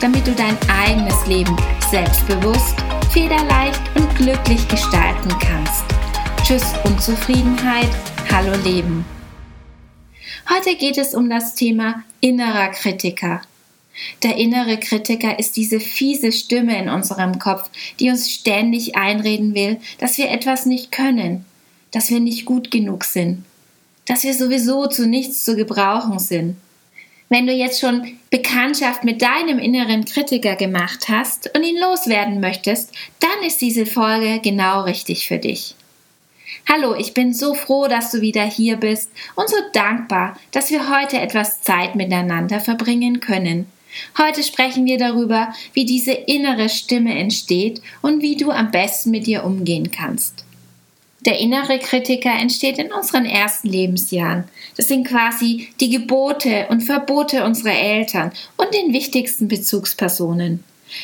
damit du dein eigenes Leben selbstbewusst, federleicht und glücklich gestalten kannst. Tschüss Unzufriedenheit, hallo Leben. Heute geht es um das Thema innerer Kritiker. Der innere Kritiker ist diese fiese Stimme in unserem Kopf, die uns ständig einreden will, dass wir etwas nicht können, dass wir nicht gut genug sind, dass wir sowieso zu nichts zu gebrauchen sind. Wenn du jetzt schon Bekanntschaft mit deinem inneren Kritiker gemacht hast und ihn loswerden möchtest, dann ist diese Folge genau richtig für dich. Hallo, ich bin so froh, dass du wieder hier bist und so dankbar, dass wir heute etwas Zeit miteinander verbringen können. Heute sprechen wir darüber, wie diese innere Stimme entsteht und wie du am besten mit ihr umgehen kannst. Der innere Kritiker entsteht in unseren ersten Lebensjahren. Das sind quasi die Gebote und Verbote unserer Eltern und den wichtigsten Bezugspersonen.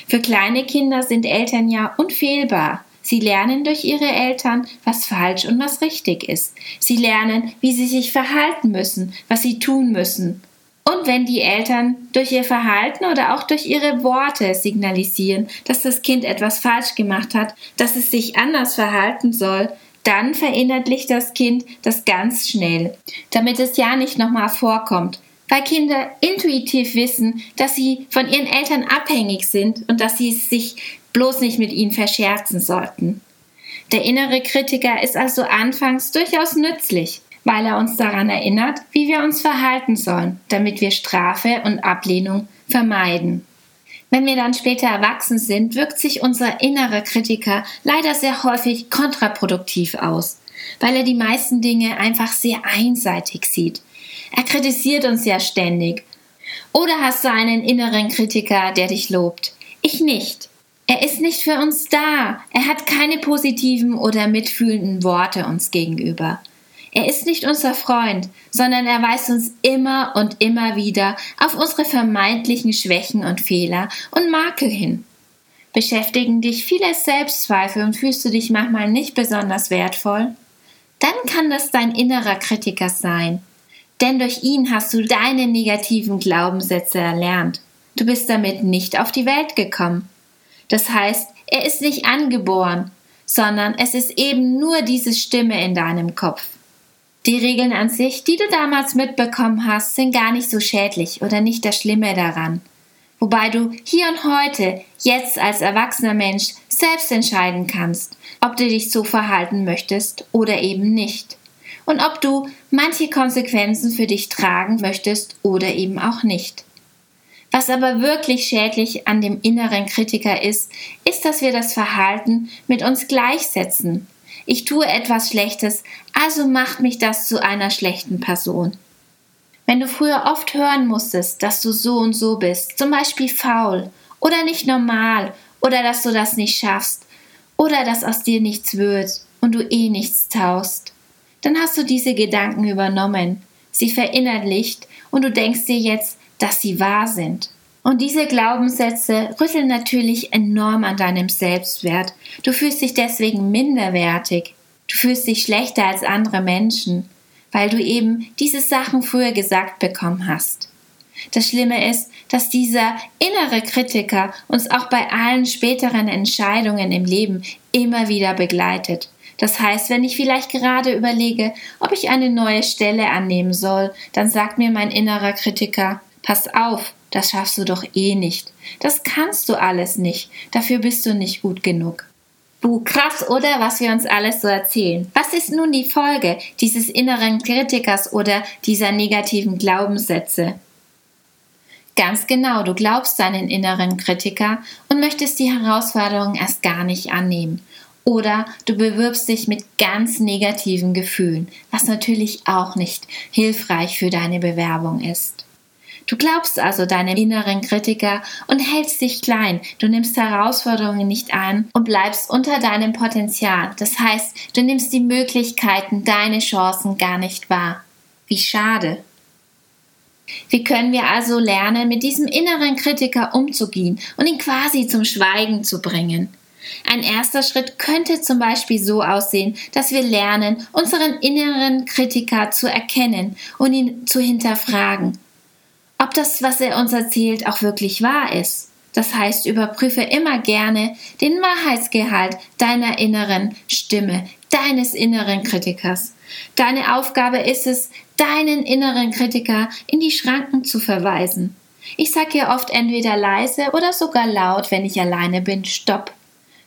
Für kleine Kinder sind Eltern ja unfehlbar. Sie lernen durch ihre Eltern, was falsch und was richtig ist. Sie lernen, wie sie sich verhalten müssen, was sie tun müssen. Und wenn die Eltern durch ihr Verhalten oder auch durch ihre Worte signalisieren, dass das Kind etwas falsch gemacht hat, dass es sich anders verhalten soll, dann verinnerlicht das Kind das ganz schnell, damit es ja nicht nochmal vorkommt, weil Kinder intuitiv wissen, dass sie von ihren Eltern abhängig sind und dass sie sich bloß nicht mit ihnen verscherzen sollten. Der innere Kritiker ist also anfangs durchaus nützlich, weil er uns daran erinnert, wie wir uns verhalten sollen, damit wir Strafe und Ablehnung vermeiden. Wenn wir dann später erwachsen sind, wirkt sich unser innerer Kritiker leider sehr häufig kontraproduktiv aus, weil er die meisten Dinge einfach sehr einseitig sieht. Er kritisiert uns ja ständig. Oder hast du einen inneren Kritiker, der dich lobt? Ich nicht. Er ist nicht für uns da. Er hat keine positiven oder mitfühlenden Worte uns gegenüber. Er ist nicht unser Freund, sondern er weist uns immer und immer wieder auf unsere vermeintlichen Schwächen und Fehler und Makel hin. Beschäftigen dich viele Selbstzweifel und fühlst du dich manchmal nicht besonders wertvoll? Dann kann das dein innerer Kritiker sein. Denn durch ihn hast du deine negativen Glaubenssätze erlernt. Du bist damit nicht auf die Welt gekommen. Das heißt, er ist nicht angeboren, sondern es ist eben nur diese Stimme in deinem Kopf. Die Regeln an sich, die du damals mitbekommen hast, sind gar nicht so schädlich oder nicht das Schlimme daran. Wobei du hier und heute, jetzt als erwachsener Mensch, selbst entscheiden kannst, ob du dich so verhalten möchtest oder eben nicht. Und ob du manche Konsequenzen für dich tragen möchtest oder eben auch nicht. Was aber wirklich schädlich an dem inneren Kritiker ist, ist, dass wir das Verhalten mit uns gleichsetzen ich tue etwas Schlechtes, also macht mich das zu einer schlechten Person. Wenn du früher oft hören musstest, dass du so und so bist, zum Beispiel faul oder nicht normal oder dass du das nicht schaffst oder dass aus dir nichts wird und du eh nichts taust, dann hast du diese Gedanken übernommen, sie verinnerlicht und du denkst dir jetzt, dass sie wahr sind. Und diese Glaubenssätze rütteln natürlich enorm an deinem Selbstwert. Du fühlst dich deswegen minderwertig. Du fühlst dich schlechter als andere Menschen, weil du eben diese Sachen früher gesagt bekommen hast. Das Schlimme ist, dass dieser innere Kritiker uns auch bei allen späteren Entscheidungen im Leben immer wieder begleitet. Das heißt, wenn ich vielleicht gerade überlege, ob ich eine neue Stelle annehmen soll, dann sagt mir mein innerer Kritiker, pass auf, das schaffst du doch eh nicht. Das kannst du alles nicht. Dafür bist du nicht gut genug. Buh, krass, oder? Was wir uns alles so erzählen. Was ist nun die Folge dieses inneren Kritikers oder dieser negativen Glaubenssätze? Ganz genau, du glaubst deinen inneren Kritiker und möchtest die Herausforderung erst gar nicht annehmen. Oder du bewirbst dich mit ganz negativen Gefühlen, was natürlich auch nicht hilfreich für deine Bewerbung ist. Du glaubst also deinem inneren Kritiker und hältst dich klein. Du nimmst Herausforderungen nicht an und bleibst unter deinem Potenzial. Das heißt, du nimmst die Möglichkeiten, deine Chancen gar nicht wahr. Wie schade. Wie können wir also lernen, mit diesem inneren Kritiker umzugehen und ihn quasi zum Schweigen zu bringen? Ein erster Schritt könnte zum Beispiel so aussehen, dass wir lernen, unseren inneren Kritiker zu erkennen und ihn zu hinterfragen ob das, was er uns erzählt, auch wirklich wahr ist. Das heißt, überprüfe immer gerne den Wahrheitsgehalt deiner inneren Stimme, deines inneren Kritikers. Deine Aufgabe ist es, deinen inneren Kritiker in die Schranken zu verweisen. Ich sage hier oft entweder leise oder sogar laut, wenn ich alleine bin, stopp.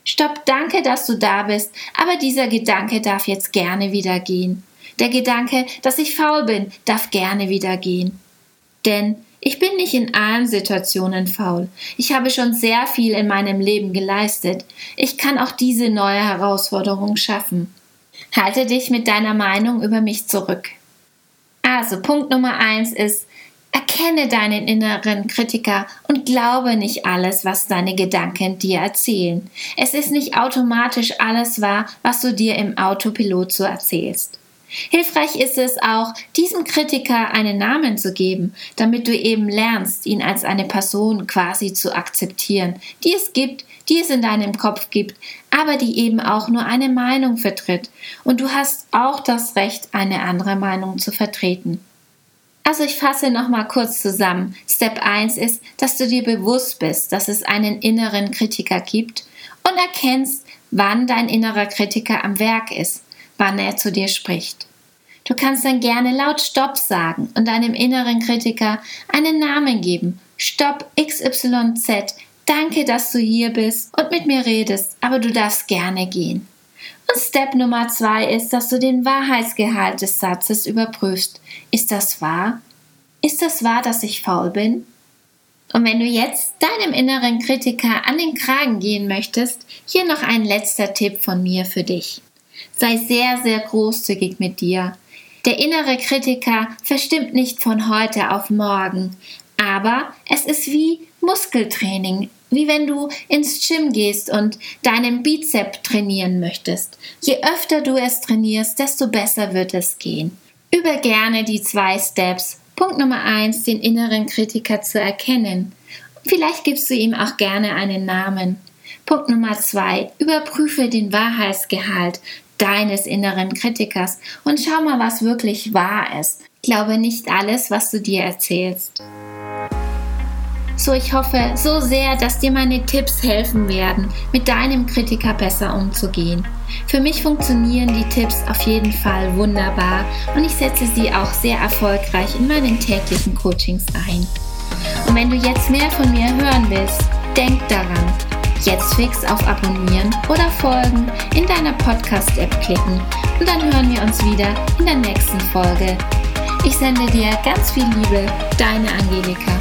Stopp, danke, dass du da bist, aber dieser Gedanke darf jetzt gerne wieder gehen. Der Gedanke, dass ich faul bin, darf gerne wieder gehen. Denn ich bin nicht in allen Situationen faul. Ich habe schon sehr viel in meinem Leben geleistet. Ich kann auch diese neue Herausforderung schaffen. Halte dich mit deiner Meinung über mich zurück. Also Punkt Nummer eins ist, erkenne deinen inneren Kritiker und glaube nicht alles, was deine Gedanken dir erzählen. Es ist nicht automatisch alles wahr, was du dir im Autopilot so erzählst. Hilfreich ist es auch, diesem Kritiker einen Namen zu geben, damit du eben lernst, ihn als eine Person quasi zu akzeptieren, die es gibt, die es in deinem Kopf gibt, aber die eben auch nur eine Meinung vertritt. Und du hast auch das Recht, eine andere Meinung zu vertreten. Also ich fasse nochmal kurz zusammen. Step 1 ist, dass du dir bewusst bist, dass es einen inneren Kritiker gibt und erkennst, wann dein innerer Kritiker am Werk ist wann er zu dir spricht. Du kannst dann gerne laut Stopp sagen und deinem inneren Kritiker einen Namen geben. Stopp XYZ. Danke, dass du hier bist und mit mir redest, aber du darfst gerne gehen. Und Step Nummer zwei ist, dass du den Wahrheitsgehalt des Satzes überprüfst. Ist das wahr? Ist das wahr, dass ich faul bin? Und wenn du jetzt deinem inneren Kritiker an den Kragen gehen möchtest, hier noch ein letzter Tipp von mir für dich. Sei sehr, sehr großzügig mit dir. Der innere Kritiker verstimmt nicht von heute auf morgen, aber es ist wie Muskeltraining, wie wenn du ins Gym gehst und deinen Bizep trainieren möchtest. Je öfter du es trainierst, desto besser wird es gehen. Übe gerne die zwei Steps. Punkt Nummer eins, den inneren Kritiker zu erkennen. Vielleicht gibst du ihm auch gerne einen Namen. Punkt Nummer zwei, überprüfe den Wahrheitsgehalt deines inneren Kritikers und schau mal, was wirklich wahr ist. Glaube nicht alles, was du dir erzählst. So, ich hoffe so sehr, dass dir meine Tipps helfen werden, mit deinem Kritiker besser umzugehen. Für mich funktionieren die Tipps auf jeden Fall wunderbar und ich setze sie auch sehr erfolgreich in meinen täglichen Coachings ein. Und wenn du jetzt mehr von mir hören willst, denk daran, jetzt fix auf Abonnieren oder Folgen in deiner Podcast-App klicken und dann hören wir uns wieder in der nächsten Folge. Ich sende dir ganz viel Liebe, deine Angelika.